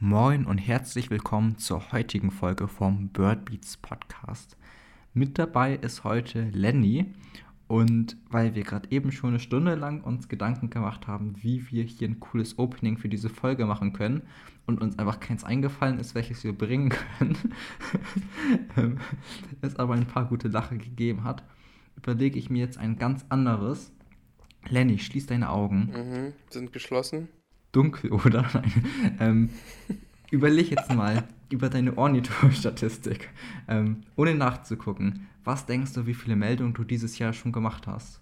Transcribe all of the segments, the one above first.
Moin und herzlich willkommen zur heutigen Folge vom Birdbeats Podcast. Mit dabei ist heute Lenny und weil wir gerade eben schon eine Stunde lang uns Gedanken gemacht haben, wie wir hier ein cooles Opening für diese Folge machen können und uns einfach keins eingefallen ist, welches wir bringen können, ähm, es aber ein paar gute Lache gegeben hat, überlege ich mir jetzt ein ganz anderes. Lenny, schließ deine Augen. Mhm, sind geschlossen dunkel, oder? ähm, überleg jetzt mal über deine Ornitho-Statistik, ähm, ohne nachzugucken. Was denkst du, wie viele Meldungen du dieses Jahr schon gemacht hast?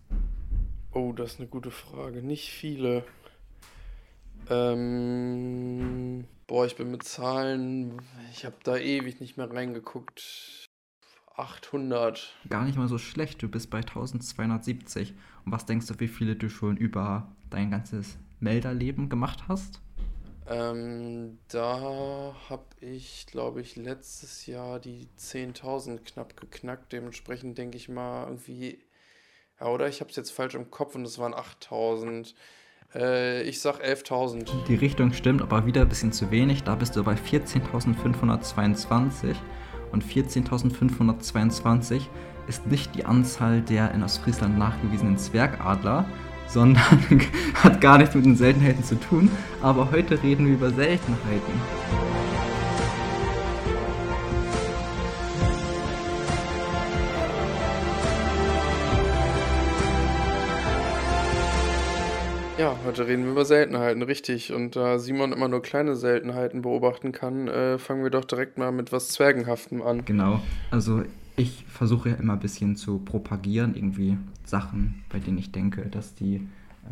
Oh, das ist eine gute Frage. Nicht viele. Ähm, boah, ich bin mit Zahlen, ich habe da ewig nicht mehr reingeguckt. 800. Gar nicht mal so schlecht, du bist bei 1270. Und was denkst du, wie viele du schon über dein ganzes Melderleben gemacht hast? Ähm, da habe ich, glaube ich, letztes Jahr die 10.000 knapp geknackt. Dementsprechend denke ich mal irgendwie, ja, oder ich habe es jetzt falsch im Kopf und es waren 8.000. Äh, ich sag 11.000. Die Richtung stimmt, aber wieder ein bisschen zu wenig. Da bist du bei 14.522 und 14.522 ist nicht die Anzahl der in Ostfriesland nachgewiesenen Zwergadler, sondern hat gar nichts mit den Seltenheiten zu tun. Aber heute reden wir über Seltenheiten. Ja, heute reden wir über Seltenheiten, richtig. Und da Simon immer nur kleine Seltenheiten beobachten kann, äh, fangen wir doch direkt mal mit was Zwergenhaftem an. Genau. Also ich versuche ja immer ein bisschen zu propagieren, irgendwie Sachen, bei denen ich denke, dass die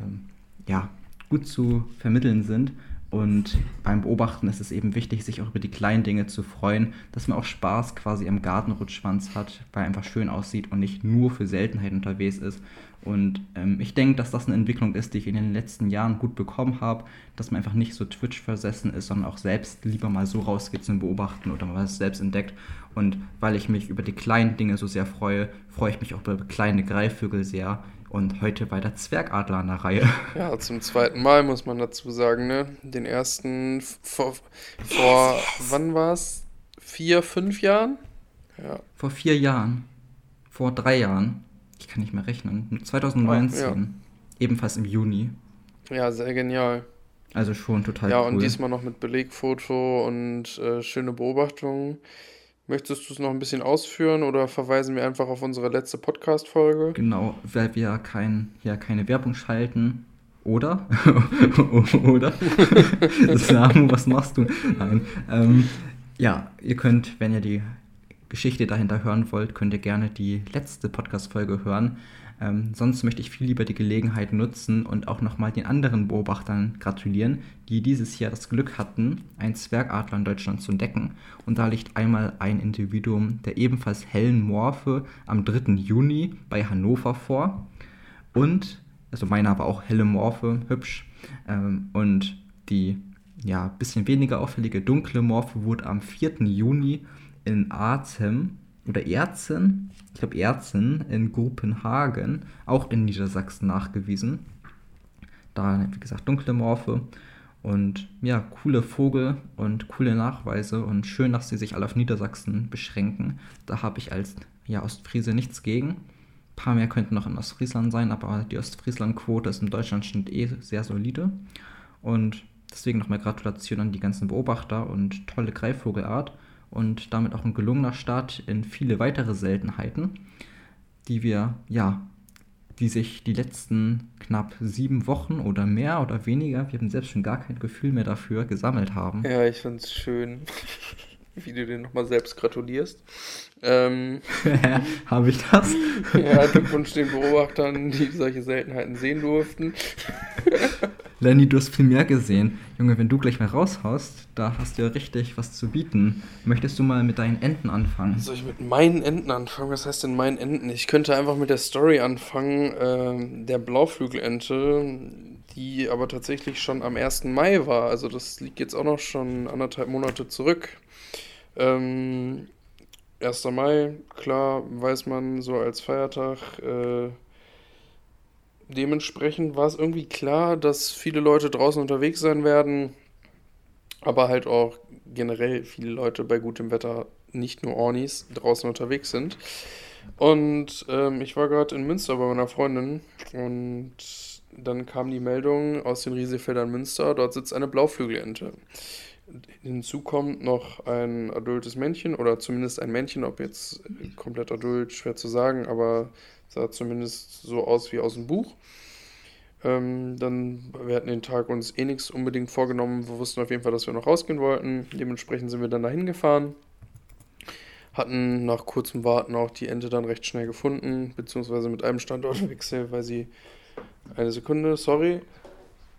ähm, ja, gut zu vermitteln sind. Und beim Beobachten ist es eben wichtig, sich auch über die kleinen Dinge zu freuen, dass man auch Spaß quasi am Gartenrutschschwanz hat, weil er einfach schön aussieht und nicht nur für Seltenheiten unterwegs ist. Und ähm, ich denke, dass das eine Entwicklung ist, die ich in den letzten Jahren gut bekommen habe, dass man einfach nicht so Twitch-versessen ist, sondern auch selbst lieber mal so rausgeht zum Beobachten oder mal was selbst entdeckt. Und weil ich mich über die kleinen Dinge so sehr freue, freue ich mich auch über kleine Greifvögel sehr und heute bei der Zwergadler an der Reihe. Ja, zum zweiten Mal muss man dazu sagen, ne? Den ersten vor, vor wann war es? Vier, fünf Jahren? Ja. Vor vier Jahren. Vor drei Jahren. Kann nicht mehr rechnen. 2019. Oh, ja. Ebenfalls im Juni. Ja, sehr genial. Also schon total ja, cool. Ja, und diesmal noch mit Belegfoto und äh, schöne Beobachtungen. Möchtest du es noch ein bisschen ausführen oder verweisen wir einfach auf unsere letzte Podcast-Folge? Genau, weil wir kein, ja, keine Werbung schalten. Oder? oder? Samu, was machst du? Nein. Ähm, ja, ihr könnt, wenn ihr die Geschichte dahinter hören wollt, könnt ihr gerne die letzte Podcast-Folge hören. Ähm, sonst möchte ich viel lieber die Gelegenheit nutzen und auch nochmal den anderen Beobachtern gratulieren, die dieses Jahr das Glück hatten, einen Zwergadler in Deutschland zu entdecken. Und da liegt einmal ein Individuum der ebenfalls hellen Morphe am 3. Juni bei Hannover vor. Und, also meiner war auch helle Morphe, hübsch. Ähm, und die ja, bisschen weniger auffällige dunkle Morphe wurde am 4. Juni in Artem oder Erzen, ich glaube Erzen in Kopenhagen, auch in Niedersachsen nachgewiesen. Da, wie gesagt, dunkle Morphe und ja, coole Vogel und coole Nachweise und schön, dass sie sich alle auf Niedersachsen beschränken. Da habe ich als ja, Ostfriese nichts gegen. Ein paar mehr könnten noch in Ostfriesland sein, aber die Ostfriesland-Quote ist im Deutschlandschnitt eh sehr solide. Und deswegen nochmal Gratulation an die ganzen Beobachter und tolle Greifvogelart und damit auch ein gelungener Start in viele weitere Seltenheiten, die wir, ja, die sich die letzten knapp sieben Wochen oder mehr oder weniger, wir haben selbst schon gar kein Gefühl mehr dafür, gesammelt haben. Ja, ich finde es schön, wie du dir nochmal selbst gratulierst. Ähm, Habe ich das? ja, Glückwunsch den Beobachtern, die solche Seltenheiten sehen durften. Lenny, du hast viel mehr gesehen. Junge, wenn du gleich mal raushaust, da hast du ja richtig was zu bieten. Möchtest du mal mit deinen Enten anfangen? Soll ich mit meinen Enten anfangen? Was heißt denn meinen Enten? Ich könnte einfach mit der Story anfangen, äh, der Blauflügelente, die aber tatsächlich schon am 1. Mai war. Also das liegt jetzt auch noch schon anderthalb Monate zurück. Ähm, 1. Mai, klar, weiß man so als Feiertag. Äh, dementsprechend war es irgendwie klar, dass viele Leute draußen unterwegs sein werden. aber halt auch generell viele Leute bei gutem Wetter, nicht nur Ornis, draußen unterwegs sind. Und ähm, ich war gerade in Münster bei meiner Freundin und dann kam die Meldung aus den Riesefeldern Münster, dort sitzt eine Blauflügelente. Hinzu kommt noch ein adultes Männchen oder zumindest ein Männchen, ob jetzt komplett adult, schwer zu sagen, aber sah zumindest so aus wie aus dem Buch. Ähm, dann, wir hatten den Tag uns eh nichts unbedingt vorgenommen. Wir wussten auf jeden Fall, dass wir noch rausgehen wollten. Dementsprechend sind wir dann dahin gefahren. Hatten nach kurzem Warten auch die Ente dann recht schnell gefunden, beziehungsweise mit einem Standortwechsel, weil sie. Eine Sekunde, sorry.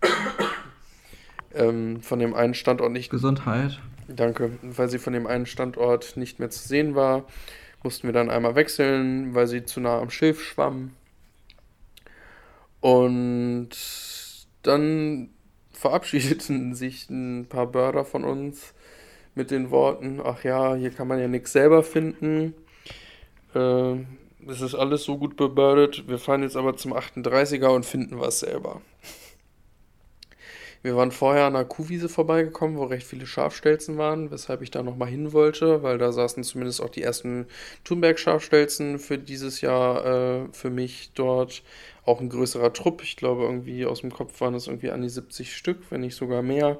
ähm, von dem einen Standort nicht. Gesundheit. Danke. Weil sie von dem einen Standort nicht mehr zu sehen war, mussten wir dann einmal wechseln, weil sie zu nah am Schilf schwamm. Und dann verabschiedeten sich ein paar Börder von uns mit den Worten, ach ja, hier kann man ja nichts selber finden. Äh, es ist alles so gut bebördet, wir fahren jetzt aber zum 38er und finden was selber. Wir waren vorher an einer Kuhwiese vorbeigekommen, wo recht viele Schafstelzen waren, weshalb ich da nochmal hin wollte, weil da saßen zumindest auch die ersten Thunberg-Schafstelzen für dieses Jahr äh, für mich dort. Auch ein größerer Trupp, ich glaube irgendwie aus dem Kopf waren es irgendwie an die 70 Stück, wenn nicht sogar mehr.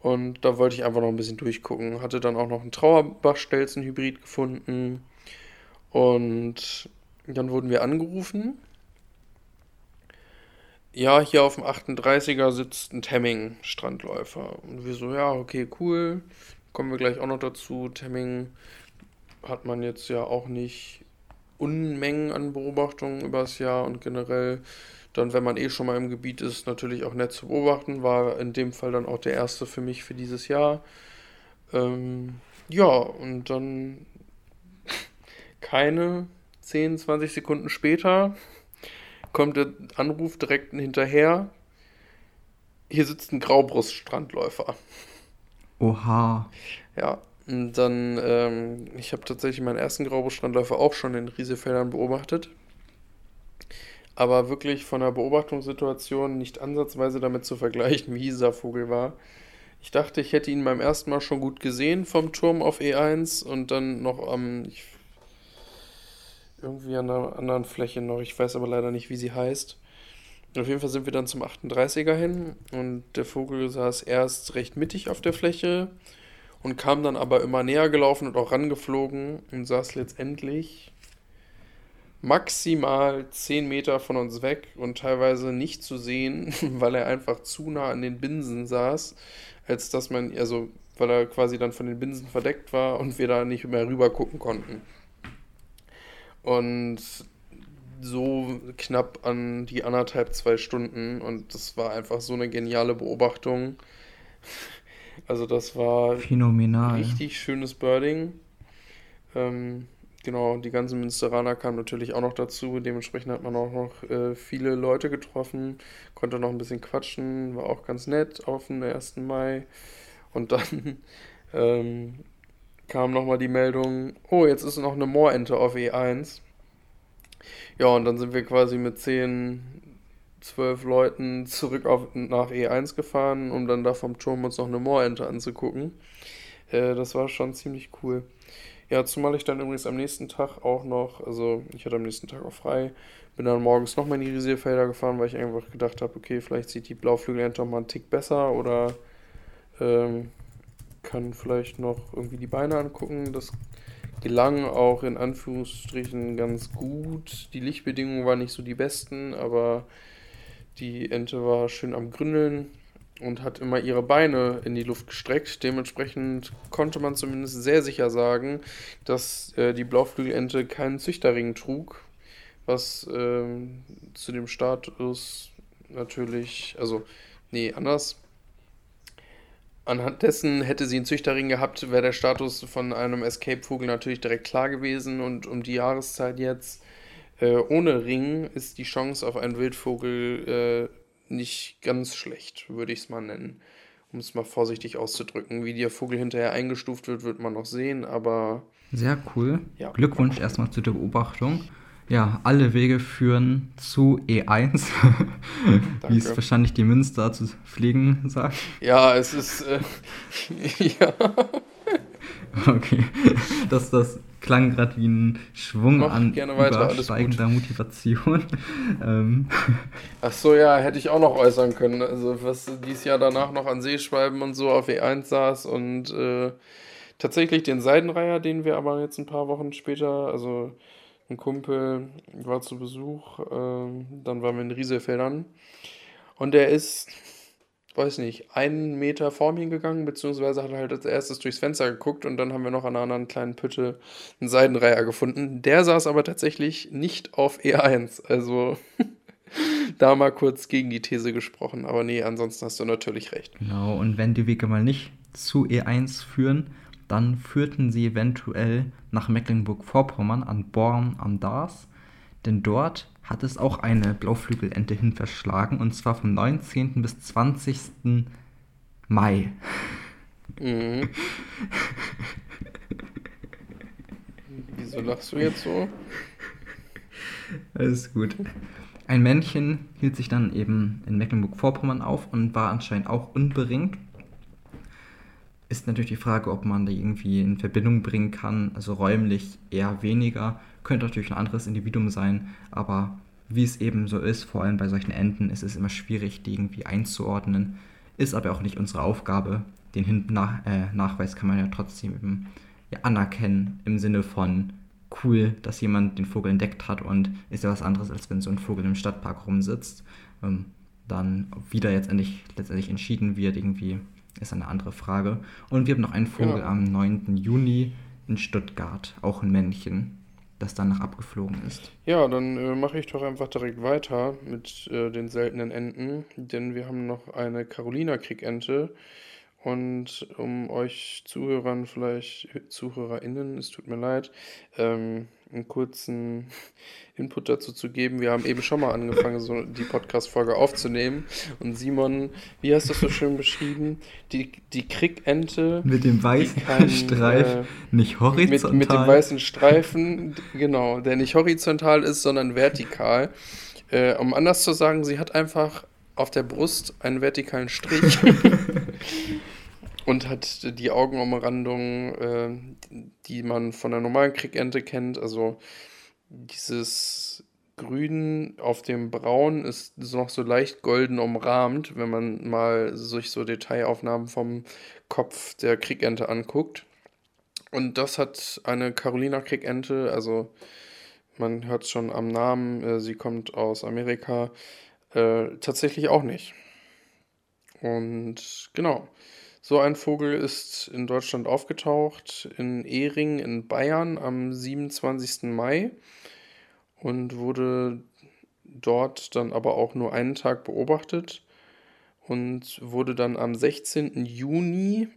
Und da wollte ich einfach noch ein bisschen durchgucken. Hatte dann auch noch einen Trauerbachstelzen-Hybrid gefunden. Und dann wurden wir angerufen ja, hier auf dem 38er sitzt ein Temming-Strandläufer. Und wir so, ja, okay, cool. Kommen wir gleich auch noch dazu. Temming hat man jetzt ja auch nicht Unmengen an Beobachtungen übers Jahr und generell dann, wenn man eh schon mal im Gebiet ist, natürlich auch nett zu beobachten. War in dem Fall dann auch der erste für mich für dieses Jahr. Ähm, ja, und dann keine 10, 20 Sekunden später kommt der Anruf direkt hinterher. Hier sitzt ein Graubruststrandläufer. Oha. Ja, und dann, ähm, ich habe tatsächlich meinen ersten Graubruststrandläufer auch schon in Riesefeldern beobachtet. Aber wirklich von der Beobachtungssituation nicht ansatzweise damit zu vergleichen, wie dieser Vogel war. Ich dachte, ich hätte ihn beim ersten Mal schon gut gesehen vom Turm auf E1 und dann noch am, ich irgendwie an einer anderen Fläche noch. Ich weiß aber leider nicht, wie sie heißt. Auf jeden Fall sind wir dann zum 38er hin und der Vogel saß erst recht mittig auf der Fläche und kam dann aber immer näher gelaufen und auch rangeflogen und saß letztendlich maximal 10 Meter von uns weg und teilweise nicht zu sehen, weil er einfach zu nah an den Binsen saß, als dass man, also weil er quasi dann von den Binsen verdeckt war und wir da nicht mehr rüber gucken konnten. Und so knapp an die anderthalb, zwei Stunden. Und das war einfach so eine geniale Beobachtung. Also das war phänomenal. Richtig schönes Birding. Ähm, genau, die ganzen Münsteraner kamen natürlich auch noch dazu. Dementsprechend hat man auch noch äh, viele Leute getroffen, konnte noch ein bisschen quatschen, war auch ganz nett auf den 1. Mai. Und dann ähm, kam nochmal die Meldung, oh, jetzt ist noch eine Moorente auf E1. Ja, und dann sind wir quasi mit 10, 12 Leuten zurück auf, nach E1 gefahren, um dann da vom Turm uns noch eine Moorente anzugucken. Äh, das war schon ziemlich cool. Ja, zumal ich dann übrigens am nächsten Tag auch noch, also ich hatte am nächsten Tag auch frei, bin dann morgens nochmal in die Risierfelder gefahren, weil ich einfach gedacht habe, okay, vielleicht sieht die Blauflügelente mal einen Tick besser oder ähm, kann vielleicht noch irgendwie die Beine angucken. Das gelang auch in Anführungsstrichen ganz gut. Die Lichtbedingungen waren nicht so die besten, aber die Ente war schön am Gründeln und hat immer ihre Beine in die Luft gestreckt. Dementsprechend konnte man zumindest sehr sicher sagen, dass äh, die Blauflügelente keinen Züchterring trug, was äh, zu dem Status natürlich, also nee, anders Anhand dessen hätte sie einen Züchterring gehabt, wäre der Status von einem Escape-Vogel natürlich direkt klar gewesen. Und um die Jahreszeit jetzt äh, ohne Ring ist die Chance auf einen Wildvogel äh, nicht ganz schlecht, würde ich es mal nennen. Um es mal vorsichtig auszudrücken. Wie der Vogel hinterher eingestuft wird, wird man noch sehen, aber. Sehr cool. Ja, Glückwunsch erstmal zu der Beobachtung. Ja, alle Wege führen zu E1, wie es wahrscheinlich die Münster zu fliegen sagt. Ja, es ist. Äh, ja. Okay, das, das klang gerade wie ein Schwung Mach an gerne weiter, übersteigender Motivation. ähm. Ach so, ja, hätte ich auch noch äußern können. Also was dieses Jahr danach noch an Seeschwalben und so auf E1 saß und äh, tatsächlich den Seidenreiher, den wir aber jetzt ein paar Wochen später, also ein Kumpel war zu Besuch, äh, dann waren wir in Rieselfeldern und der ist weiß nicht, einen Meter vor mir gegangen, beziehungsweise hat halt als erstes durchs Fenster geguckt und dann haben wir noch an einer anderen kleinen Pütte einen Seidenreiher gefunden. Der saß aber tatsächlich nicht auf E1. Also da mal kurz gegen die These gesprochen. Aber nee, ansonsten hast du natürlich recht. Genau, und wenn die Wege mal nicht zu E1 führen, dann führten sie eventuell nach Mecklenburg-Vorpommern an Born am Dars. Denn dort hat es auch eine Blauflügelente hin verschlagen und zwar vom 19. bis 20. Mai. Mhm. Wieso lachst du jetzt so? Alles gut. Ein Männchen hielt sich dann eben in Mecklenburg-Vorpommern auf und war anscheinend auch unberingt. Ist natürlich die Frage, ob man da irgendwie in Verbindung bringen kann. Also räumlich eher weniger. Könnte natürlich ein anderes Individuum sein, aber wie es eben so ist, vor allem bei solchen Enten, ist es immer schwierig, die irgendwie einzuordnen. Ist aber auch nicht unsere Aufgabe. Den Hin nach äh, Nachweis kann man ja trotzdem eben ja, anerkennen im Sinne von cool, dass jemand den Vogel entdeckt hat und ist ja was anderes, als wenn so ein Vogel im Stadtpark rumsitzt. Ähm, dann wieder jetzt endlich, letztendlich entschieden wird, irgendwie ist eine andere Frage. Und wir haben noch einen Vogel ja. am 9. Juni in Stuttgart, auch ein Männchen das danach abgeflogen ist. Ja, dann äh, mache ich doch einfach direkt weiter mit äh, den seltenen Enten, denn wir haben noch eine Carolina-Kriegente. Und um euch Zuhörern, vielleicht ZuhörerInnen, es tut mir leid, ähm, einen kurzen Input dazu zu geben. Wir haben eben schon mal angefangen, so die Podcast-Folge aufzunehmen. Und Simon, wie hast du das so schön beschrieben? Die, die Krickente. Mit dem weißen kann, Streifen, äh, nicht horizontal. Mit, mit dem weißen Streifen, genau, der nicht horizontal ist, sondern vertikal. Äh, um anders zu sagen, sie hat einfach auf der Brust einen vertikalen Strich. Und hat die Augenumrandung, äh, die man von der normalen Kriegente kennt. Also dieses Grün auf dem Braun ist noch so leicht golden umrahmt, wenn man mal sich so Detailaufnahmen vom Kopf der Kriegente anguckt. Und das hat eine Carolina Kriegente, also man hört es schon am Namen, äh, sie kommt aus Amerika, äh, tatsächlich auch nicht. Und genau. So ein Vogel ist in Deutschland aufgetaucht, in Ehring in Bayern am 27. Mai und wurde dort dann aber auch nur einen Tag beobachtet und wurde dann am 16. Juni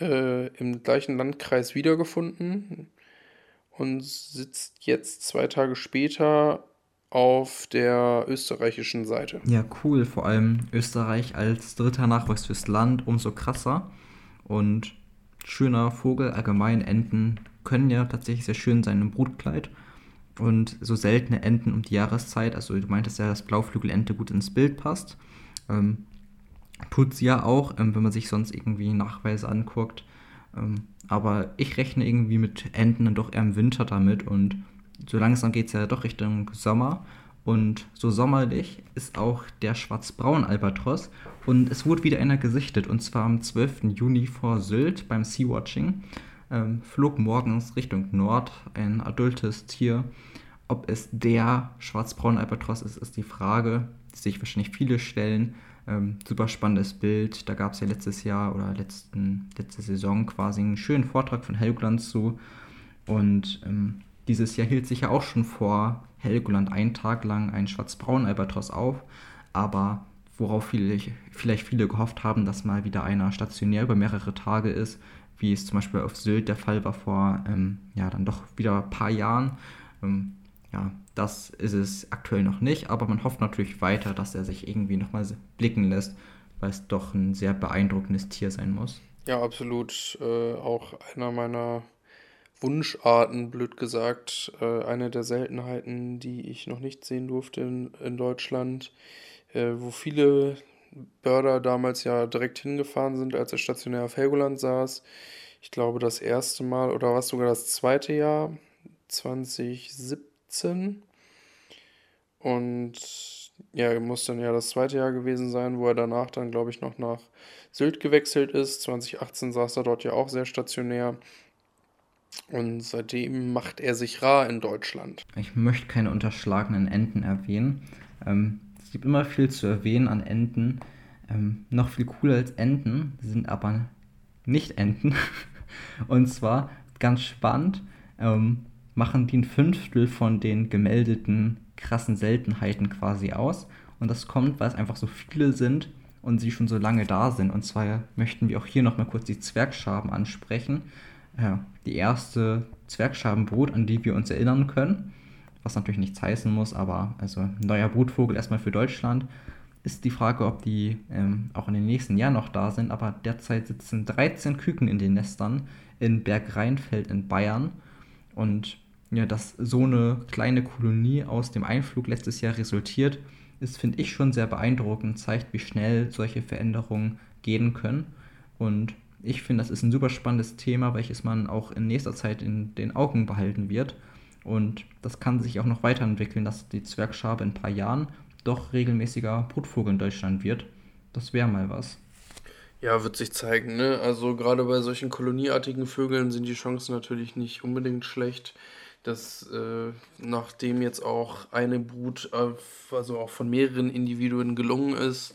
äh, im gleichen Landkreis wiedergefunden und sitzt jetzt zwei Tage später auf der österreichischen Seite. Ja, cool. Vor allem Österreich als dritter Nachwuchs fürs Land, umso krasser. Und schöner Vogel, allgemein Enten können ja tatsächlich sehr schön sein im Brutkleid. Und so seltene Enten um die Jahreszeit, also du meintest ja, dass Blauflügelente gut ins Bild passt. Ähm, tut sie ja auch, ähm, wenn man sich sonst irgendwie Nachweise anguckt. Ähm, aber ich rechne irgendwie mit Enten dann doch eher im Winter damit und so langsam geht es ja doch Richtung Sommer. Und so sommerlich ist auch der schwarz-braun-Albatros. Und es wurde wieder einer gesichtet. Und zwar am 12. Juni vor Sylt beim Sea-Watching. Ähm, flog morgens Richtung Nord ein adultes Tier. Ob es der schwarz-braun-Albatros ist, ist die Frage, die sich wahrscheinlich viele stellen. Ähm, super spannendes Bild. Da gab es ja letztes Jahr oder letzten, letzte Saison quasi einen schönen Vortrag von Helgoland zu. Und ähm, dieses Jahr hielt sich ja auch schon vor Helgoland einen Tag lang ein schwarz-braun Albatros auf, aber worauf vielleicht viele gehofft haben, dass mal wieder einer stationär über mehrere Tage ist, wie es zum Beispiel auf Sylt der Fall war vor ähm, ja dann doch wieder ein paar Jahren. Ähm, ja, das ist es aktuell noch nicht, aber man hofft natürlich weiter, dass er sich irgendwie nochmal blicken lässt, weil es doch ein sehr beeindruckendes Tier sein muss. Ja, absolut. Äh, auch einer meiner Wunscharten, blöd gesagt. Äh, eine der Seltenheiten, die ich noch nicht sehen durfte in, in Deutschland, äh, wo viele Börder damals ja direkt hingefahren sind, als er stationär auf Helgoland saß. Ich glaube, das erste Mal oder war es sogar das zweite Jahr, 2017. Und ja, muss dann ja das zweite Jahr gewesen sein, wo er danach dann, glaube ich, noch nach Sylt gewechselt ist. 2018 saß er dort ja auch sehr stationär. Und seitdem macht er sich rar in Deutschland. Ich möchte keine unterschlagenen Enten erwähnen. Ähm, es gibt immer viel zu erwähnen an Enten. Ähm, noch viel cooler als Enten sind aber nicht Enten. Und zwar ganz spannend, ähm, machen die ein Fünftel von den gemeldeten krassen Seltenheiten quasi aus. Und das kommt, weil es einfach so viele sind und sie schon so lange da sind. Und zwar möchten wir auch hier nochmal kurz die Zwergschaben ansprechen. Ja, die erste Zwergschabenbrut, an die wir uns erinnern können, was natürlich nichts heißen muss, aber also neuer Brutvogel erstmal für Deutschland, ist die Frage, ob die ähm, auch in den nächsten Jahren noch da sind. Aber derzeit sitzen 13 Küken in den Nestern in Bergrheinfeld in Bayern. Und ja, dass so eine kleine Kolonie aus dem Einflug letztes Jahr resultiert, ist, finde ich, schon sehr beeindruckend, zeigt, wie schnell solche Veränderungen gehen können. Und ich finde, das ist ein super spannendes Thema, welches man auch in nächster Zeit in den Augen behalten wird. Und das kann sich auch noch weiterentwickeln, dass die Zwergschabe in ein paar Jahren doch regelmäßiger Brutvogel in Deutschland wird. Das wäre mal was. Ja, wird sich zeigen, ne? Also gerade bei solchen kolonieartigen Vögeln sind die Chancen natürlich nicht unbedingt schlecht, dass äh, nachdem jetzt auch eine Brut, äh, also auch von mehreren Individuen gelungen ist,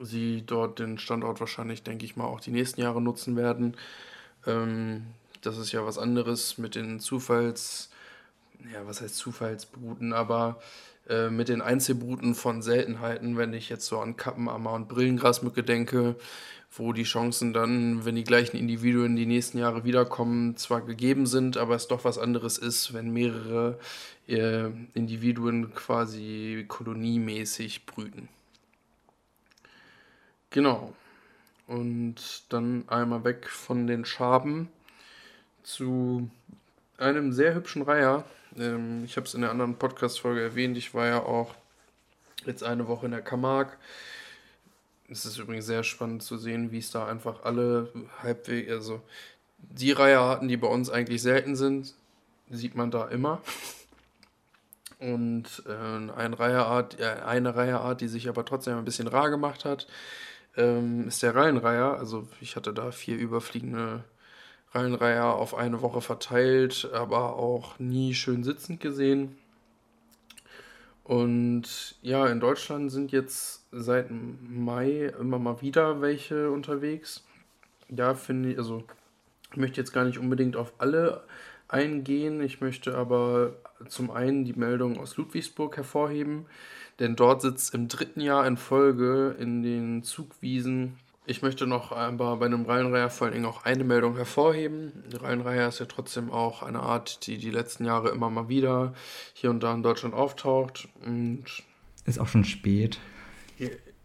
sie dort den Standort wahrscheinlich, denke ich mal, auch die nächsten Jahre nutzen werden. Ähm, das ist ja was anderes mit den Zufalls, ja, was heißt Zufallsbruten, aber äh, mit den Einzelbruten von Seltenheiten, wenn ich jetzt so an Kappenammer und Brillengrasmücke denke, wo die Chancen dann, wenn die gleichen Individuen die nächsten Jahre wiederkommen, zwar gegeben sind, aber es doch was anderes ist, wenn mehrere äh, Individuen quasi koloniemäßig brüten. Genau. Und dann einmal weg von den Schaben zu einem sehr hübschen Reiher. Ähm, ich habe es in der anderen Podcast-Folge erwähnt. Ich war ja auch jetzt eine Woche in der Camargue. Es ist übrigens sehr spannend zu sehen, wie es da einfach alle halbwegs, also die Reiherarten, die bei uns eigentlich selten sind, sieht man da immer. Und äh, eine, Reiherart, äh, eine Reiherart, die sich aber trotzdem ein bisschen rar gemacht hat, ähm, ist der Reihenreiher. Also ich hatte da vier überfliegende Reihenreiher auf eine Woche verteilt, aber auch nie schön sitzend gesehen. Und ja, in Deutschland sind jetzt seit Mai immer mal wieder welche unterwegs. Ja, finde ich, also ich möchte jetzt gar nicht unbedingt auf alle eingehen. Ich möchte aber zum einen die Meldung aus Ludwigsburg hervorheben, denn dort sitzt im dritten Jahr in Folge in den Zugwiesen ich möchte noch aber bei einem Reihenreiher vor allen Dingen auch eine Meldung hervorheben. Der Reihenreiher ist ja trotzdem auch eine Art, die die letzten Jahre immer mal wieder hier und da in Deutschland auftaucht. Und ist auch schon spät.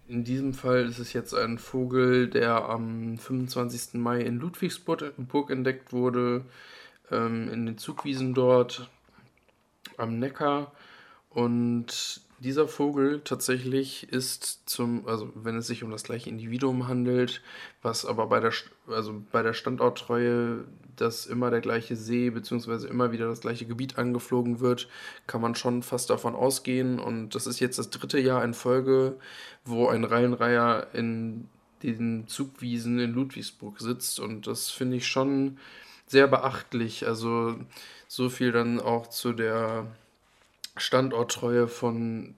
In diesem Fall ist es jetzt ein Vogel, der am 25. Mai in Ludwigsburg entdeckt wurde, ähm, in den Zugwiesen dort am Neckar. Und dieser Vogel tatsächlich ist zum, also wenn es sich um das gleiche Individuum handelt, was aber bei der, also bei der Standorttreue, dass immer der gleiche See bzw. immer wieder das gleiche Gebiet angeflogen wird, kann man schon fast davon ausgehen. Und das ist jetzt das dritte Jahr in Folge, wo ein Reihenreiher in den Zugwiesen in Ludwigsburg sitzt. Und das finde ich schon sehr beachtlich. Also so viel dann auch zu der Standorttreue von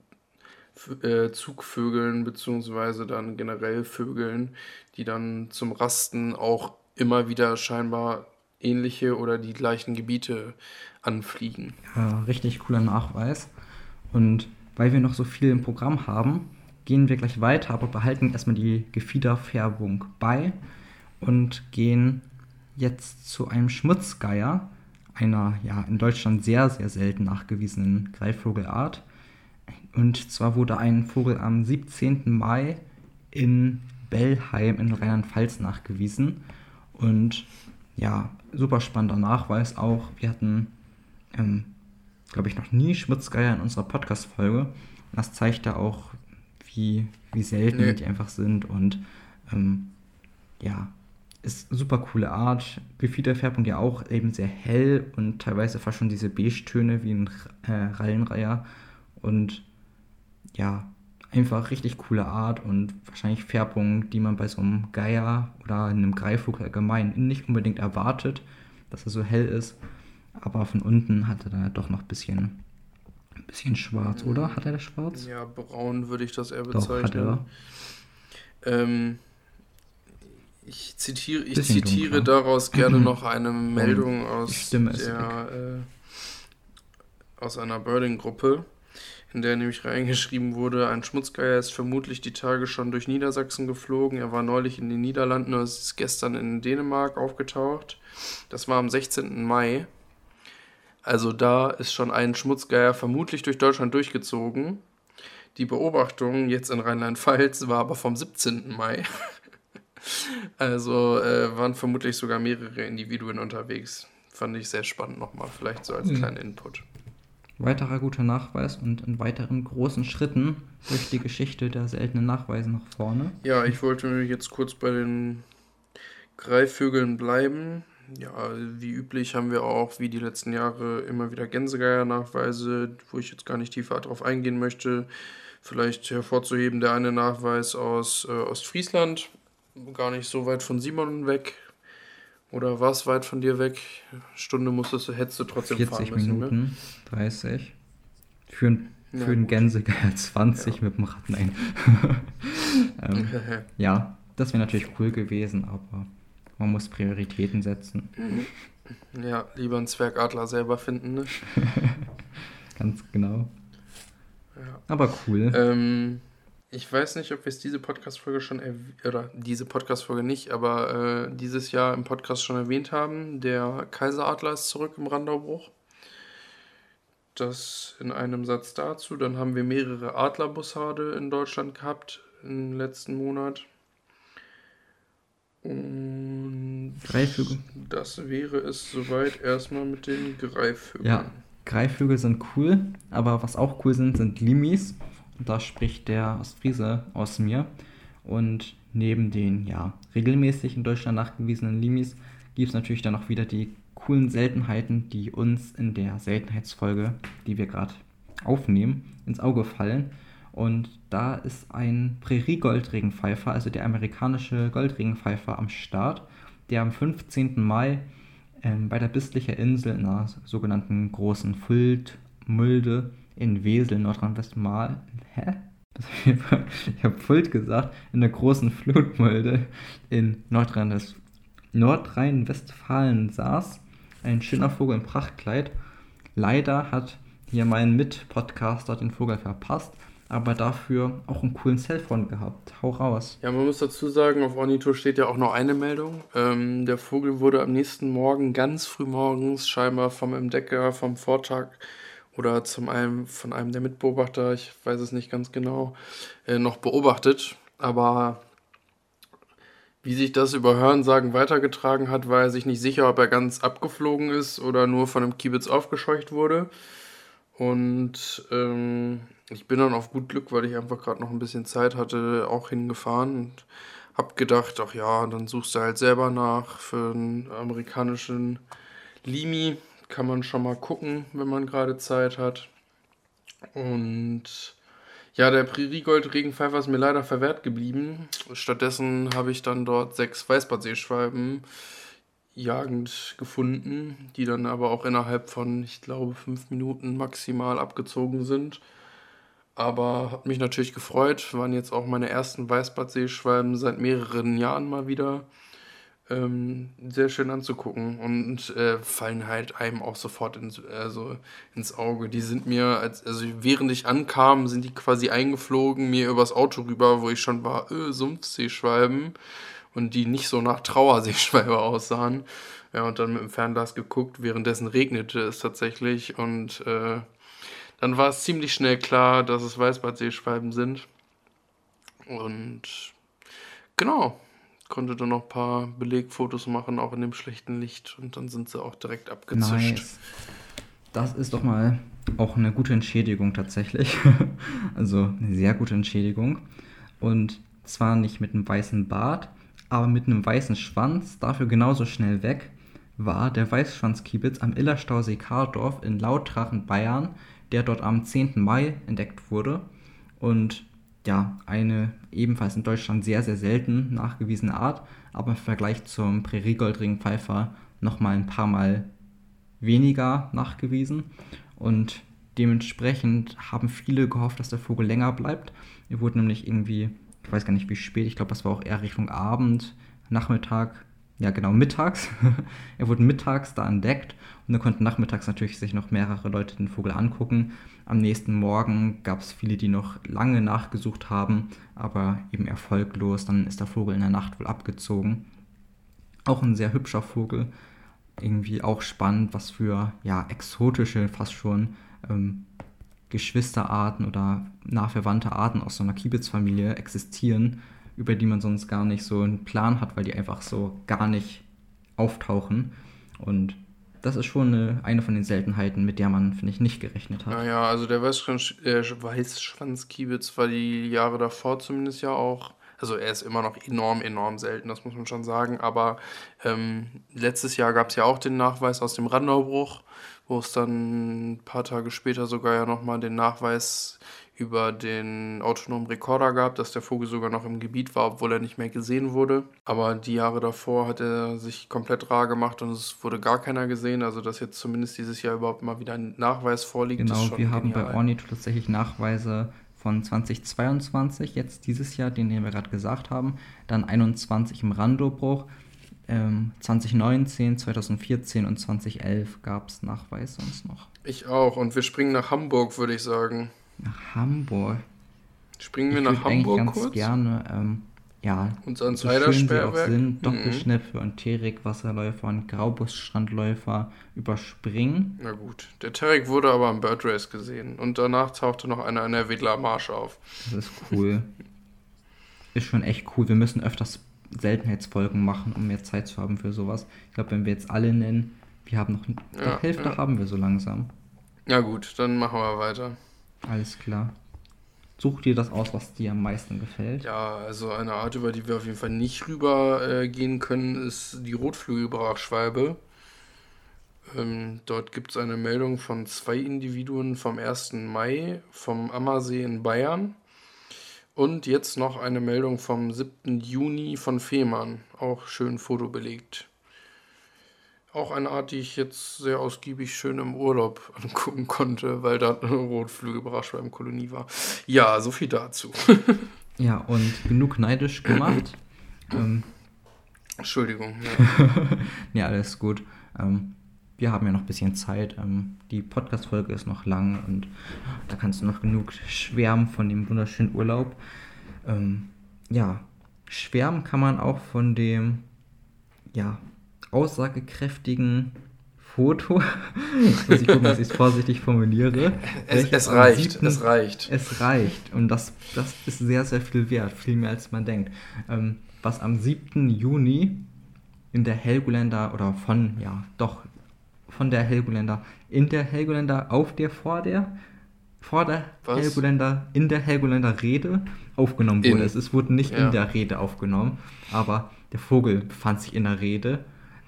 äh, Zugvögeln beziehungsweise dann generell Vögeln, die dann zum Rasten auch immer wieder scheinbar ähnliche oder die gleichen Gebiete anfliegen. Ja, richtig cooler Nachweis. Und weil wir noch so viel im Programm haben, gehen wir gleich weiter, aber behalten erstmal die Gefiederfärbung bei und gehen jetzt zu einem Schmutzgeier, einer ja in Deutschland sehr, sehr selten nachgewiesenen Greifvogelart. Und zwar wurde ein Vogel am 17. Mai in Bellheim in Rheinland-Pfalz nachgewiesen. Und ja, super spannender Nachweis auch. Wir hatten, ähm, glaube ich, noch nie Schmutzgeier in unserer Podcast-Folge. Das zeigt ja auch, wie, wie selten nee. die einfach sind und ähm, ja, ist super coole Art. Gefiederfärbung ja auch eben sehr hell und teilweise fast schon diese Beige-Töne wie ein äh, Rallenreiher. Und ja, einfach richtig coole Art und wahrscheinlich Färbung, die man bei so einem Geier oder einem Greifvogel allgemein nicht unbedingt erwartet, dass er so hell ist. Aber von unten hat er da doch noch ein bisschen, ein bisschen schwarz, oder? Hat er das schwarz? Ja, braun würde ich das eher bezeichnen. Doch, hat er. Ähm, ich zitiere, ich zitiere daraus gerne noch eine Meldung aus, der, äh, aus einer Birding-Gruppe in der nämlich reingeschrieben wurde, ein Schmutzgeier ist vermutlich die Tage schon durch Niedersachsen geflogen. Er war neulich in den Niederlanden und ist gestern in Dänemark aufgetaucht. Das war am 16. Mai. Also da ist schon ein Schmutzgeier vermutlich durch Deutschland durchgezogen. Die Beobachtung jetzt in Rheinland-Pfalz war aber vom 17. Mai. also äh, waren vermutlich sogar mehrere Individuen unterwegs. Fand ich sehr spannend nochmal, vielleicht so als mhm. kleinen Input weiterer guter Nachweis und in weiteren großen Schritten durch die Geschichte der seltenen Nachweise nach vorne. Ja, ich wollte jetzt kurz bei den Greifvögeln bleiben. Ja, wie üblich haben wir auch, wie die letzten Jahre, immer wieder Gänsegeier-Nachweise, wo ich jetzt gar nicht tiefer darauf eingehen möchte. Vielleicht hervorzuheben der eine Nachweis aus äh, Ostfriesland, gar nicht so weit von Simon weg, oder war es weit von dir weg? Stunde musstest du, hättest du trotzdem 40 fahren müssen, ne? Minuten, ne? 30. Für, ein, für einen Gänsegeier 20 ja. mit dem Rad, nein. ähm, ja, das wäre natürlich cool gewesen, aber man muss Prioritäten setzen. Ja, lieber einen Zwergadler selber finden, ne? Ganz genau. Ja. Aber cool. Ähm, ich weiß nicht, ob wir es diese Podcast-Folge schon oder diese Podcast-Folge nicht, aber äh, dieses Jahr im Podcast schon erwähnt haben. Der Kaiseradler ist zurück im Randaubruch. Das in einem Satz dazu. Dann haben wir mehrere Adlerbussarde in Deutschland gehabt im letzten Monat. Und Greifvögel. Das wäre es soweit erstmal mit den Greifvögeln. Ja, Greifvögel sind cool, aber was auch cool sind, sind Limis. Da spricht der Ostfriese aus mir. Und neben den ja, regelmäßig in Deutschland nachgewiesenen Limis gibt es natürlich dann auch wieder die coolen Seltenheiten, die uns in der Seltenheitsfolge, die wir gerade aufnehmen, ins Auge fallen. Und da ist ein Prärie-Goldregenpfeifer, also der amerikanische Goldregenpfeifer, am Start, der am 15. Mai ähm, bei der Bistlicher Insel in einer sogenannten großen Fuld-Mulde in Wesel, Nordrhein-Westfalen. Hä? Ich habe Fult gesagt, in der großen Flutmulde in Nordrhein-Westfalen saß. Ein schöner Vogel im Prachtkleid. Leider hat hier mein Mit-Podcaster den Vogel verpasst, aber dafür auch einen coolen Cellphone gehabt. Hau raus. Ja, man muss dazu sagen, auf Ornito steht ja auch noch eine Meldung. Ähm, der Vogel wurde am nächsten Morgen, ganz früh morgens, scheinbar vom Entdecker vom Vortag oder zum einem, von einem der Mitbeobachter, ich weiß es nicht ganz genau, äh, noch beobachtet. Aber wie sich das über Hörensagen weitergetragen hat, war er sich nicht sicher, ob er ganz abgeflogen ist oder nur von einem Kiebitz aufgescheucht wurde. Und ähm, ich bin dann auf gut Glück, weil ich einfach gerade noch ein bisschen Zeit hatte, auch hingefahren und hab gedacht, ach ja, dann suchst du halt selber nach für einen amerikanischen Limi kann man schon mal gucken, wenn man gerade Zeit hat. Und ja, der Präriegold-Regenpfeifer ist mir leider verwehrt geblieben. Stattdessen habe ich dann dort sechs Weißbartseeschwalben jagend gefunden, die dann aber auch innerhalb von, ich glaube, fünf Minuten maximal abgezogen sind. Aber hat mich natürlich gefreut, waren jetzt auch meine ersten Weißbartseeschwalben seit mehreren Jahren mal wieder ähm, sehr schön anzugucken und äh, fallen halt einem auch sofort ins, also ins Auge. Die sind mir, als, also während ich ankam, sind die quasi eingeflogen, mir übers Auto rüber, wo ich schon war, öh, Sumpfseeschwalben und die nicht so nach Trauerseeschwalbe aussahen. Ja, und dann mit dem Fernglas geguckt, währenddessen regnete es tatsächlich und äh, dann war es ziemlich schnell klar, dass es Weißbartseeschwalben sind. Und genau, konnte dann noch ein paar Belegfotos machen, auch in dem schlechten Licht. Und dann sind sie auch direkt abgezischt. Nice. Das ist doch mal auch eine gute Entschädigung tatsächlich. also eine sehr gute Entschädigung. Und zwar nicht mit einem weißen Bart, aber mit einem weißen Schwanz, dafür genauso schnell weg, war der Weißschwanzkiebitz am Illerstausee Kardorf in Lautrachen, Bayern, der dort am 10. Mai entdeckt wurde. Und ja, eine ebenfalls in Deutschland sehr, sehr selten nachgewiesene Art, aber im Vergleich zum Präriegoldringpfeifer nochmal ein paar Mal weniger nachgewiesen. Und dementsprechend haben viele gehofft, dass der Vogel länger bleibt. Er wurde nämlich irgendwie, ich weiß gar nicht wie spät, ich glaube, das war auch eher Richtung Abend, Nachmittag, ja genau, mittags. er wurde mittags da entdeckt und dann konnten nachmittags natürlich sich noch mehrere Leute den Vogel angucken. Am nächsten Morgen gab es viele, die noch lange nachgesucht haben, aber eben erfolglos. Dann ist der Vogel in der Nacht wohl abgezogen. Auch ein sehr hübscher Vogel. Irgendwie auch spannend, was für ja, exotische, fast schon ähm, Geschwisterarten oder nah verwandte Arten aus so einer Kiebitzfamilie existieren, über die man sonst gar nicht so einen Plan hat, weil die einfach so gar nicht auftauchen. Und das ist schon eine, eine von den Seltenheiten, mit der man, finde ich, nicht gerechnet hat. Naja, also der äh, Weißschwanzkiebitz war die Jahre davor zumindest ja auch. Also er ist immer noch enorm, enorm selten, das muss man schon sagen. Aber ähm, letztes Jahr gab es ja auch den Nachweis aus dem Randaubruch, wo es dann ein paar Tage später sogar ja nochmal den Nachweis über den autonomen Rekorder gab, dass der Vogel sogar noch im Gebiet war, obwohl er nicht mehr gesehen wurde. Aber die Jahre davor hat er sich komplett rar gemacht und es wurde gar keiner gesehen. Also dass jetzt zumindest dieses Jahr überhaupt mal wieder ein Nachweis vorliegt. Genau, wir haben bei Ornito tatsächlich Nachweise von 2022, jetzt dieses Jahr, den, den wir gerade gesagt haben, dann 21 im Randobruch. Ähm, 2019, 2014 und 2011 gab es Nachweis sonst noch. Ich auch. Und wir springen nach Hamburg, würde ich sagen. Nach Hamburg. Springen wir ich nach Hamburg ganz kurz? gerne, ähm, ja, Unser so schön sie auch sind. Doppelschnepfe mhm. und Terik-Wasserläufer und Graubus-Strandläufer überspringen. Na gut, der Terik wurde aber am Bird Race gesehen und danach tauchte noch einer in der Wedler Marsch auf. Das ist cool. ist schon echt cool. Wir müssen öfters Seltenheitsfolgen machen, um mehr Zeit zu haben für sowas. Ich glaube, wenn wir jetzt alle nennen, wir haben noch, ja, die Hälfte ja. haben wir so langsam. Ja gut, dann machen wir weiter. Alles klar. Such dir das aus, was dir am meisten gefällt. Ja, also eine Art, über die wir auf jeden Fall nicht rübergehen äh, können, ist die Rotflügelbrachschwalbe. Ähm, dort gibt es eine Meldung von zwei Individuen vom 1. Mai vom Ammersee in Bayern. Und jetzt noch eine Meldung vom 7. Juni von Fehmarn. Auch schön fotobelegt. Auch eine Art, die ich jetzt sehr ausgiebig schön im Urlaub angucken konnte, weil da eine Rotflügelbrachschwalbenkolonie war. Ja, so viel dazu. ja, und genug neidisch gemacht. ähm, Entschuldigung. Ja. ja, alles gut. Ähm, wir haben ja noch ein bisschen Zeit. Ähm, die Podcast-Folge ist noch lang und da kannst du noch genug schwärmen von dem wunderschönen Urlaub. Ähm, ja, schwärmen kann man auch von dem, ja, aussagekräftigen Foto. Jetzt muss ich gucken, dass ich es vorsichtig formuliere. Es, es reicht, 7, es reicht. Es reicht. Und das, das ist sehr, sehr viel wert, viel mehr als man denkt. Ähm, was am 7. Juni in der Helgoländer oder von, ja, doch, von der Helgoländer, in der Helgoländer, auf der, vor der, vor der was? Helgoländer, in der Helgoländer Rede aufgenommen wurde. In. Es, es wurde nicht ja. in der Rede aufgenommen, aber der Vogel befand sich in der Rede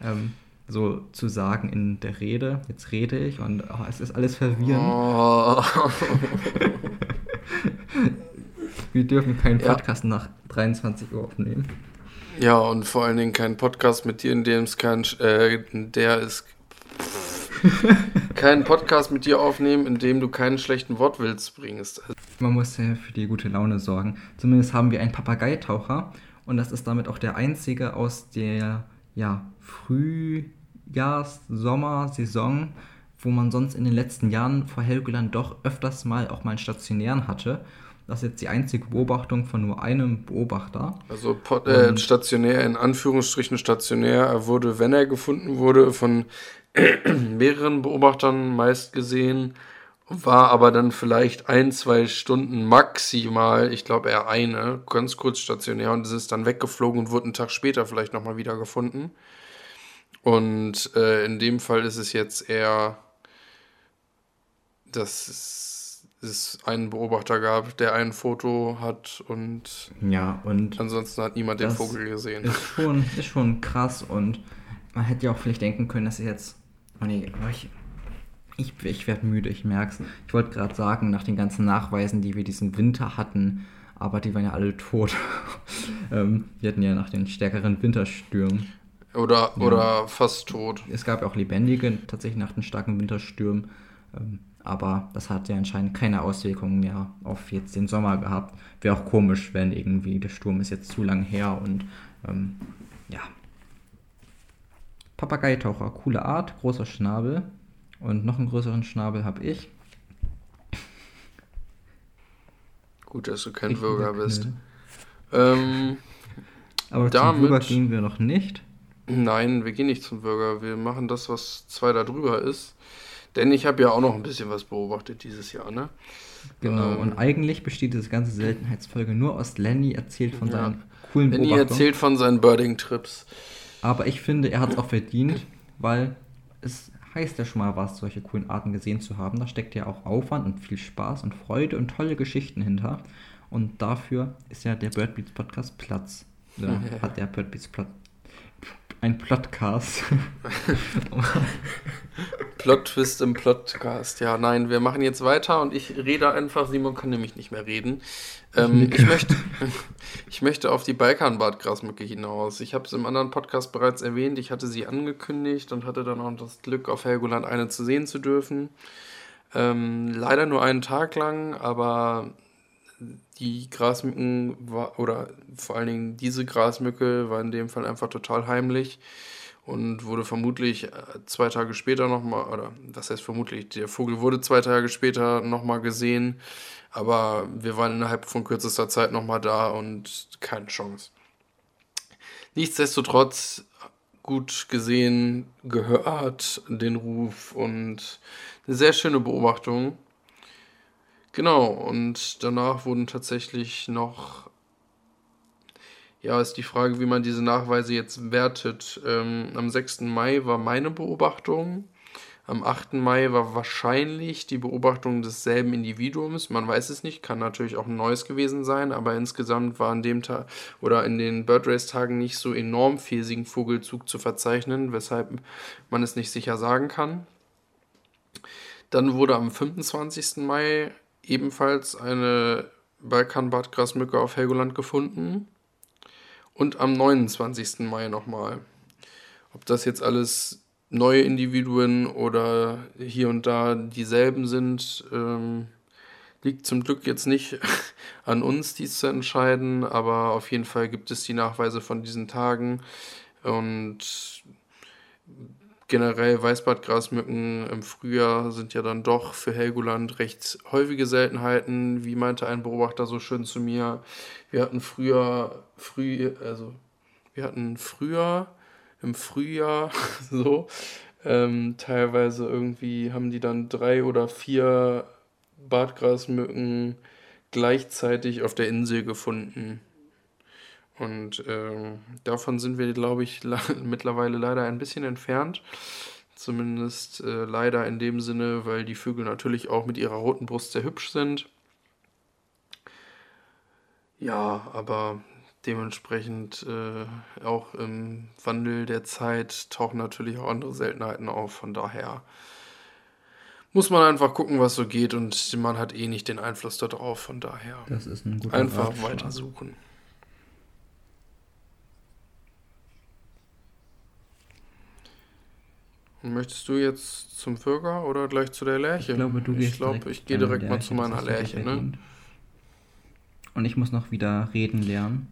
ähm, so zu sagen in der Rede. Jetzt rede ich und oh, es ist alles verwirrend. Oh. Wir dürfen keinen Podcast ja. nach 23 Uhr aufnehmen. Ja, und vor allen Dingen keinen Podcast mit dir, in dem es kein, äh, der ist keinen Podcast mit dir aufnehmen, in dem du keinen schlechten Wortwitz bringst. Man muss ja für die gute Laune sorgen. Zumindest haben wir einen Papageitaucher und das ist damit auch der einzige aus der ja, Frühjahrs-, Sommersaison, wo man sonst in den letzten Jahren vor Helgoland doch öfters mal auch mal einen stationären hatte. Das ist jetzt die einzige Beobachtung von nur einem Beobachter. Also äh, stationär, in Anführungsstrichen stationär. Er wurde, wenn er gefunden wurde, von mehreren Beobachtern meist gesehen. war aber dann vielleicht ein, zwei Stunden maximal, ich glaube eher eine, ganz kurz stationär und es ist dann weggeflogen und wurde einen Tag später vielleicht nochmal wieder gefunden. Und äh, in dem Fall ist es jetzt eher, dass es, einen Beobachter gab, der ein Foto hat und, ja, und ansonsten hat niemand den Vogel gesehen. Ist schon, ist schon krass und man hätte ja auch vielleicht denken können, dass er jetzt. Oh nee, ich, ich, ich werde müde, ich merke es. Ich wollte gerade sagen, nach den ganzen Nachweisen, die wir diesen Winter hatten, aber die waren ja alle tot. ähm, wir hatten ja nach den stärkeren Winterstürmen. Oder, ja. oder fast tot. Es gab ja auch lebendige, tatsächlich nach den starken Winterstürmen. Ähm, aber das hat ja anscheinend keine Auswirkungen mehr auf jetzt den Sommer gehabt. Wäre auch komisch, wenn irgendwie der Sturm ist jetzt zu lang her und ähm, ja. Papageitaucher, coole Art, großer Schnabel. Und noch einen größeren Schnabel habe ich. Gut, dass du kein ich Bürger bist. Ähm, Aber damit, zum Bürger gehen wir noch nicht. Nein, wir gehen nicht zum Bürger. Wir machen das, was zwei da drüber ist. Denn ich habe ja auch noch ein bisschen was beobachtet dieses Jahr, ne? Genau, ähm, und eigentlich besteht diese ganze Seltenheitsfolge nur aus Lenny erzählt von ja. seinen coolen Lenny Beobachtungen. Lenny erzählt von seinen Birding-Trips. Aber ich finde, er hat es auch verdient, weil es heißt ja schon mal was, solche coolen Arten gesehen zu haben. Da steckt ja auch Aufwand und viel Spaß und Freude und tolle Geschichten hinter. Und dafür ist ja der Birdbeats Podcast Platz. Ja, hat der Birdbeats Platz ein Plotcast. Plot-Twist im Plotcast. Ja, nein, wir machen jetzt weiter und ich rede einfach. Simon kann nämlich nicht mehr reden. Ähm, ich, möchte, ich möchte auf die Balkanbadgrasmücke hinaus. Ich habe es im anderen Podcast bereits erwähnt. Ich hatte sie angekündigt und hatte dann auch das Glück, auf Helgoland eine zu sehen zu dürfen. Ähm, leider nur einen Tag lang, aber die Grasmücken war, oder vor allen Dingen diese Grasmücke war in dem Fall einfach total heimlich und wurde vermutlich äh, zwei Tage später nochmal, oder das heißt vermutlich, der Vogel wurde zwei Tage später nochmal gesehen, aber wir waren innerhalb von kürzester Zeit nochmal da und keine Chance. Nichtsdestotrotz gut gesehen, gehört den Ruf und eine sehr schöne Beobachtung. Genau, und danach wurden tatsächlich noch, ja, ist die Frage, wie man diese Nachweise jetzt wertet. Ähm, am 6. Mai war meine Beobachtung. Am 8. Mai war wahrscheinlich die Beobachtung desselben Individuums. Man weiß es nicht, kann natürlich auch ein neues gewesen sein, aber insgesamt war an dem Tag oder in den Bird Race Tagen nicht so enorm viel Vogelzug zu verzeichnen, weshalb man es nicht sicher sagen kann. Dann wurde am 25. Mai ebenfalls eine Balkanbadgrasmücke auf Helgoland gefunden. Und am 29. Mai nochmal. Ob das jetzt alles neue Individuen oder hier und da dieselben sind, ähm, liegt zum Glück jetzt nicht an uns, dies zu entscheiden, aber auf jeden Fall gibt es die Nachweise von diesen Tagen und generell Weißbartgrasmücken im Frühjahr sind ja dann doch für Helgoland recht häufige Seltenheiten. Wie meinte ein Beobachter so schön zu mir, wir hatten früher, früh, also wir hatten früher im Frühjahr so, ähm, teilweise irgendwie haben die dann drei oder vier Bartgrasmücken gleichzeitig auf der Insel gefunden. Und ähm, davon sind wir, glaube ich, mittlerweile leider ein bisschen entfernt. Zumindest äh, leider in dem Sinne, weil die Vögel natürlich auch mit ihrer roten Brust sehr hübsch sind. Ja, aber dementsprechend äh, auch im Wandel der Zeit tauchen natürlich auch andere Seltenheiten auf. Von daher muss man einfach gucken, was so geht und man hat eh nicht den Einfluss darauf. Von daher ein einfach weiter Möchtest du jetzt zum Bürger oder gleich zu der Lerche? Ich glaube, du gehst Ich glaube, ich gehe direkt mal zu meiner Lerche, ne? Und ich muss noch wieder reden lernen.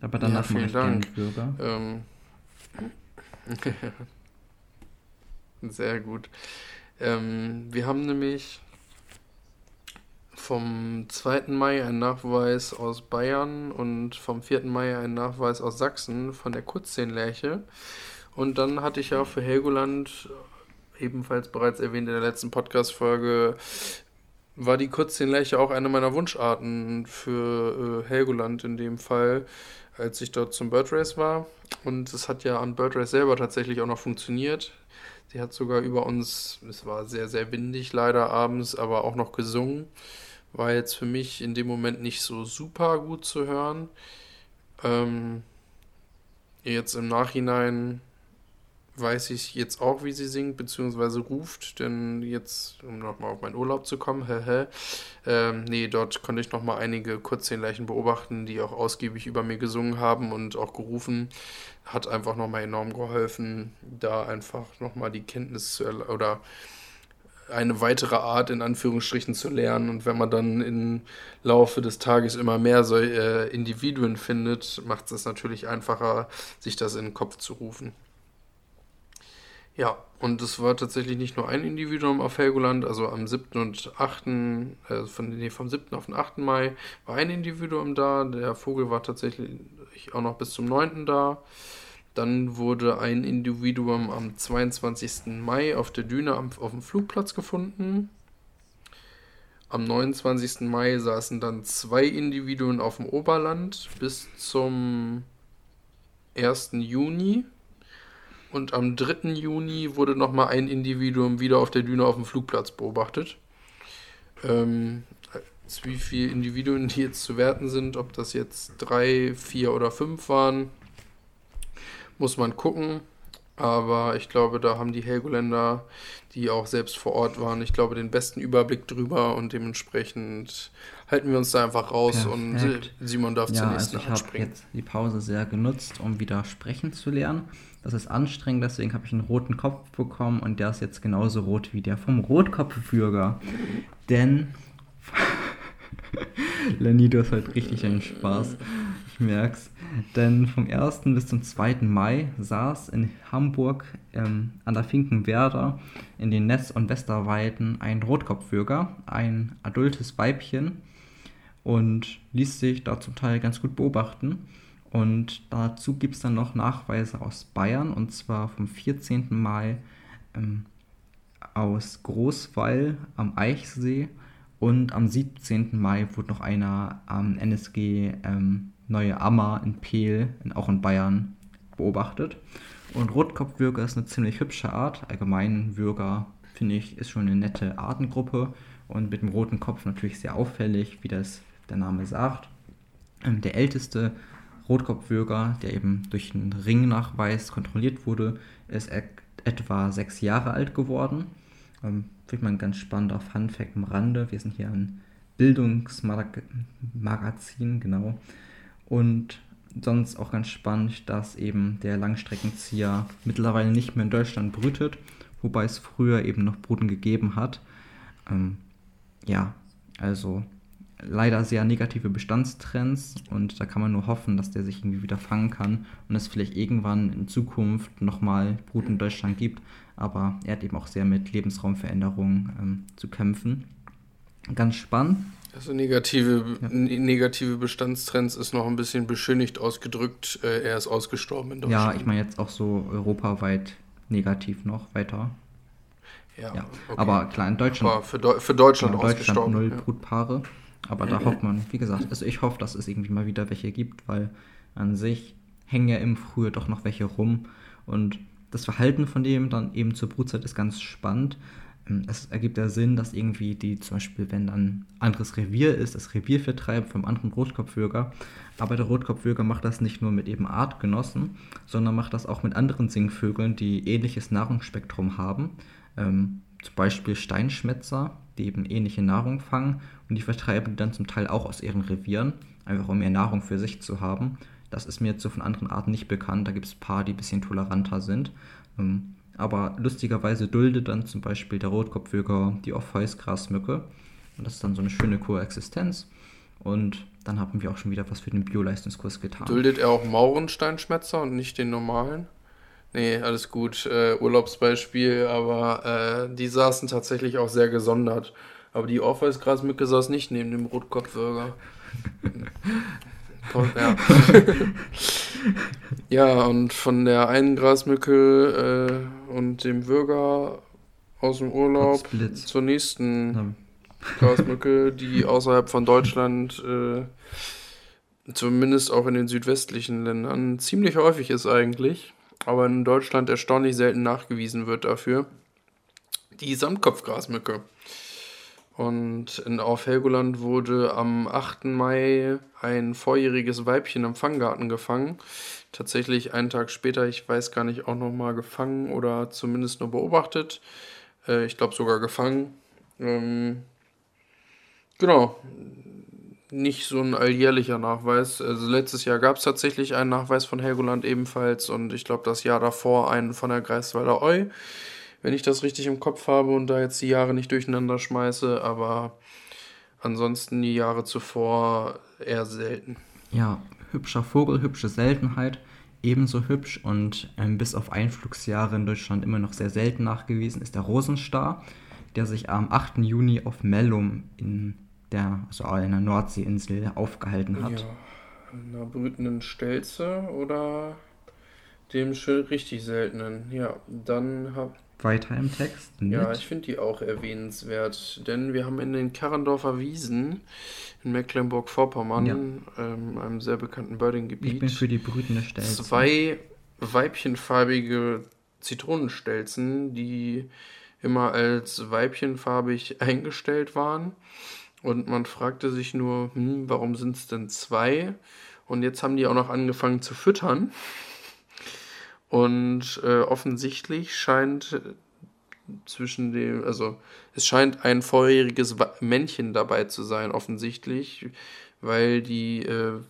Aber danach ja, mache ich Dank. Bürger. Ähm. Sehr gut. Ähm, wir haben nämlich vom 2. Mai einen Nachweis aus Bayern und vom 4. Mai einen Nachweis aus Sachsen von der Kurzzehnlerche. Und dann hatte ich ja für Helgoland ebenfalls bereits erwähnt in der letzten Podcast-Folge war die Kurzzehnleiche auch eine meiner Wunscharten für äh, Helgoland in dem Fall, als ich dort zum Bird Race war. Und es hat ja an Bird Race selber tatsächlich auch noch funktioniert. Sie hat sogar über uns, es war sehr, sehr windig leider abends, aber auch noch gesungen. War jetzt für mich in dem Moment nicht so super gut zu hören. Ähm, jetzt im Nachhinein weiß ich jetzt auch, wie sie singt, beziehungsweise ruft, denn jetzt, um nochmal auf meinen Urlaub zu kommen, hä, ähm, nee, dort konnte ich nochmal einige Kurzzehnleichen beobachten, die auch ausgiebig über mir gesungen haben und auch gerufen. Hat einfach nochmal enorm geholfen, da einfach nochmal die Kenntnis zu oder eine weitere Art in Anführungsstrichen zu lernen. Und wenn man dann im Laufe des Tages immer mehr so, äh, Individuen findet, macht es natürlich einfacher, sich das in den Kopf zu rufen. Ja, und es war tatsächlich nicht nur ein Individuum auf Helgoland, also am 7. und 8., äh, von, nee, vom 7. auf den 8. Mai war ein Individuum da. Der Vogel war tatsächlich auch noch bis zum 9. da. Dann wurde ein Individuum am 22. Mai auf der Düne am, auf dem Flugplatz gefunden. Am 29. Mai saßen dann zwei Individuen auf dem Oberland bis zum 1. Juni. Und am 3. Juni wurde nochmal ein Individuum wieder auf der Düne auf dem Flugplatz beobachtet. Ähm, wie viele Individuen die jetzt zu werten sind, ob das jetzt drei, vier oder fünf waren, muss man gucken. Aber ich glaube, da haben die Helgoländer, die auch selbst vor Ort waren, ich glaube, den besten Überblick drüber und dementsprechend halten wir uns da einfach raus Perfekt. und Simon darf ja, zunächst also ich habe jetzt die Pause sehr genutzt, um wieder sprechen zu lernen. Das ist anstrengend, deswegen habe ich einen roten Kopf bekommen und der ist jetzt genauso rot wie der vom Rotkopfbürger. Denn Lenny, du hast halt richtig einen Spaß. Ich merk's. Denn vom 1. bis zum 2. Mai saß in Hamburg ähm, an der Finkenwerder in den Netz- und Westerweiden ein Rotkopfbürger, ein adultes Weibchen und ließ sich da zum Teil ganz gut beobachten. Und dazu gibt es dann noch Nachweise aus Bayern und zwar vom 14. Mai ähm, aus Großwall am Eichsee und am 17. Mai wurde noch einer am NSG ähm, Neue Ammer in Peel, in, auch in Bayern, beobachtet. Und Rotkopfwürger ist eine ziemlich hübsche Art. Allgemein Würger, finde ich, ist schon eine nette Artengruppe und mit dem roten Kopf natürlich sehr auffällig, wie das der Name sagt. Ähm, der älteste Rotkopfwürger, der eben durch einen Ringnachweis kontrolliert wurde, ist et etwa sechs Jahre alt geworden. Ähm, Finde ein ganz spannender Funfact am Rande. Wir sind hier ein Bildungsmagazin, genau. Und sonst auch ganz spannend, dass eben der Langstreckenzieher mittlerweile nicht mehr in Deutschland brütet, wobei es früher eben noch Bruten gegeben hat. Ähm, ja, also leider sehr negative Bestandstrends und da kann man nur hoffen, dass der sich irgendwie wieder fangen kann und es vielleicht irgendwann in Zukunft nochmal Brut in Deutschland gibt. Aber er hat eben auch sehr mit Lebensraumveränderungen ähm, zu kämpfen. Ganz spannend. Also negative, ja. negative Bestandstrends ist noch ein bisschen beschönigt ausgedrückt. Äh, er ist ausgestorben in Deutschland. Ja, ich meine jetzt auch so europaweit negativ noch weiter. Ja, ja. Okay. aber klar, in Deutschland. Aber für, Deu für Deutschland, in Deutschland null ja. Brutpaare. Aber da hofft man, wie gesagt, also ich hoffe, dass es irgendwie mal wieder welche gibt, weil an sich hängen ja im Frühjahr doch noch welche rum. Und das Verhalten von dem dann eben zur Brutzeit ist ganz spannend. Ähm, es ergibt ja Sinn, dass irgendwie die, zum Beispiel, wenn dann anderes Revier ist, das Revier vertreiben vom anderen Rotkopfwürger. Aber der Rotkopfwürger macht das nicht nur mit eben Artgenossen, sondern macht das auch mit anderen Singvögeln, die ähnliches Nahrungsspektrum haben. Ähm, zum Beispiel Steinschmetzer, die eben ähnliche Nahrung fangen und die vertreiben dann zum Teil auch aus ihren Revieren, einfach um mehr Nahrung für sich zu haben. Das ist mir jetzt so von anderen Arten nicht bekannt. Da gibt es ein paar, die ein bisschen toleranter sind. Ähm, aber lustigerweise duldet dann zum Beispiel der Rotkopfwürger die Orpheusgrasmücke. Und das ist dann so eine schöne Koexistenz. Und dann haben wir auch schon wieder was für den Bioleistungskurs getan. Duldet er auch Maurensteinschmetzer und nicht den normalen? Nee, alles gut. Äh, Urlaubsbeispiel, aber äh, die saßen tatsächlich auch sehr gesondert. Aber die Orpheus-Grasmücke saß nicht neben dem Rotkopfburger. ja. ja, und von der einen Grasmücke äh, und dem Würger aus dem Urlaub zur nächsten. Grasmücke, die außerhalb von Deutschland, äh, zumindest auch in den südwestlichen Ländern, ziemlich häufig ist eigentlich, aber in Deutschland erstaunlich selten nachgewiesen wird dafür. Die Sandkopfgrasmücke. Und in, auf Helgoland wurde am 8. Mai ein vorjähriges Weibchen im Fanggarten gefangen. Tatsächlich einen Tag später, ich weiß gar nicht, auch nochmal gefangen oder zumindest nur beobachtet. Äh, ich glaube sogar gefangen. Ähm, genau. Nicht so ein alljährlicher Nachweis. Also letztes Jahr gab es tatsächlich einen Nachweis von Helgoland ebenfalls und ich glaube das Jahr davor einen von der Greifswalder Eu wenn ich das richtig im Kopf habe und da jetzt die Jahre nicht durcheinander schmeiße, aber ansonsten die Jahre zuvor eher selten. Ja, hübscher Vogel, hübsche Seltenheit, ebenso hübsch und ähm, bis auf Einflugsjahre in Deutschland immer noch sehr selten nachgewiesen ist der Rosenstar, der sich am 8. Juni auf Mellum in der, also einer Nordseeinsel aufgehalten hat. Ja, einer brütenden Stelze oder dem richtig seltenen. Ja, dann habe weiter im Text. Mit. Ja, ich finde die auch erwähnenswert, denn wir haben in den Karrendorfer Wiesen in Mecklenburg-Vorpommern, ja. ähm, einem sehr bekannten Birding-Gebiet, ich bin für die brütende Stelzen. zwei weibchenfarbige Zitronenstelzen, die immer als weibchenfarbig eingestellt waren. Und man fragte sich nur, hm, warum sind es denn zwei? Und jetzt haben die auch noch angefangen zu füttern. Und äh, offensichtlich scheint zwischen dem, also es scheint ein vorheriges Männchen dabei zu sein, offensichtlich, weil die äh,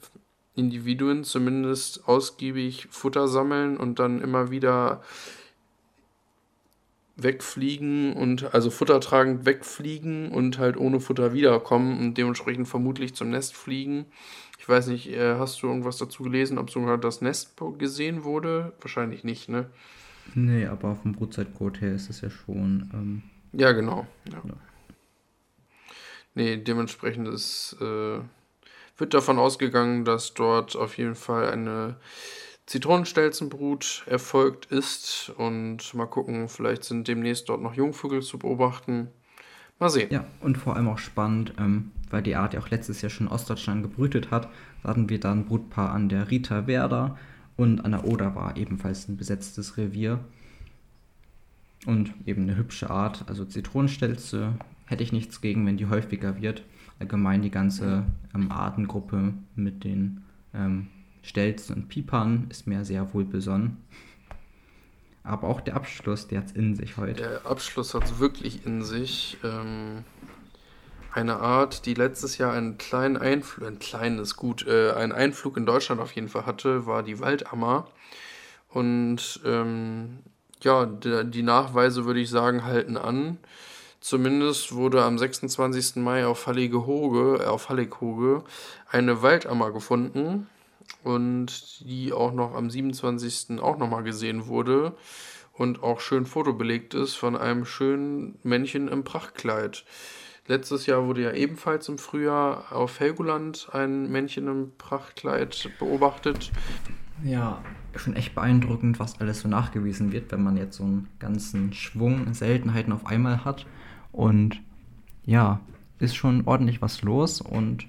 Individuen zumindest ausgiebig Futter sammeln und dann immer wieder wegfliegen und also futtertragend wegfliegen und halt ohne Futter wiederkommen und dementsprechend vermutlich zum Nest fliegen. Ich weiß nicht, äh, hast du irgendwas dazu gelesen, ob sogar das Nest gesehen wurde? Wahrscheinlich nicht, ne? Nee, aber vom Brutzeitcode her ist es ja schon. Ähm, ja, genau. Ja. Ja. Nee, dementsprechend ist, äh, wird davon ausgegangen, dass dort auf jeden Fall eine Zitronenstelzenbrut erfolgt ist. Und mal gucken, vielleicht sind demnächst dort noch Jungvögel zu beobachten. Mal sehen. Ja, und vor allem auch spannend, ähm, weil die Art ja auch letztes Jahr schon in Ostdeutschland gebrütet hat, hatten wir da ein Brutpaar an der Rita Werder und an der Oder war ebenfalls ein besetztes Revier. Und eben eine hübsche Art, also Zitronenstelze hätte ich nichts gegen, wenn die häufiger wird. Allgemein die ganze ähm, Artengruppe mit den ähm, Stelzen und Pipern ist mir sehr wohl besonnen. Aber auch der Abschluss, der hat es in sich heute. Der Abschluss hat es wirklich in sich. Ähm, eine Art, die letztes Jahr einen kleinen Einflug, ein kleines gut, äh, einen Einflug in Deutschland auf jeden Fall hatte, war die Waldammer. Und ähm, ja, die Nachweise würde ich sagen, halten an. Zumindest wurde am 26. Mai auf Hallige äh, auf Hallighoge eine Waldammer gefunden und die auch noch am 27. auch nochmal gesehen wurde und auch schön fotobelegt ist von einem schönen Männchen im Prachtkleid. Letztes Jahr wurde ja ebenfalls im Frühjahr auf Helgoland ein Männchen im Prachtkleid beobachtet. Ja, schon echt beeindruckend, was alles so nachgewiesen wird, wenn man jetzt so einen ganzen Schwung Seltenheiten auf einmal hat. Und ja, ist schon ordentlich was los und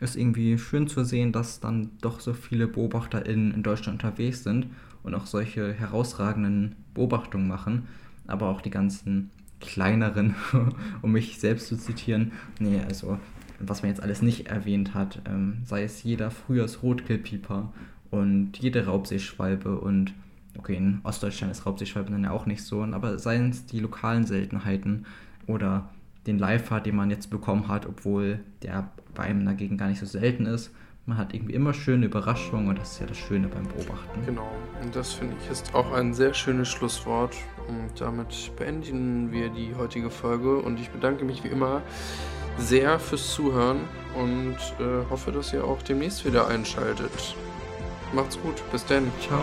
ist irgendwie schön zu sehen, dass dann doch so viele BeobachterInnen in Deutschland unterwegs sind und auch solche herausragenden Beobachtungen machen, aber auch die ganzen kleineren, um mich selbst zu zitieren. Nee, also was man jetzt alles nicht erwähnt hat, ähm, sei es jeder Frühjahrsrotkehlpieper und jede Raubseeschwalbe und okay, in Ostdeutschland ist Raubseeschwalbe dann ja auch nicht so, aber seien es die lokalen Seltenheiten oder den Leifer, den man jetzt bekommen hat, obwohl der bei einem dagegen gar nicht so selten ist. Man hat irgendwie immer schöne Überraschungen und das ist ja das Schöne beim Beobachten. Genau, und das finde ich ist auch ein sehr schönes Schlusswort. Und damit beenden wir die heutige Folge und ich bedanke mich wie immer sehr fürs Zuhören und äh, hoffe, dass ihr auch demnächst wieder einschaltet. Macht's gut, bis dann. Ciao.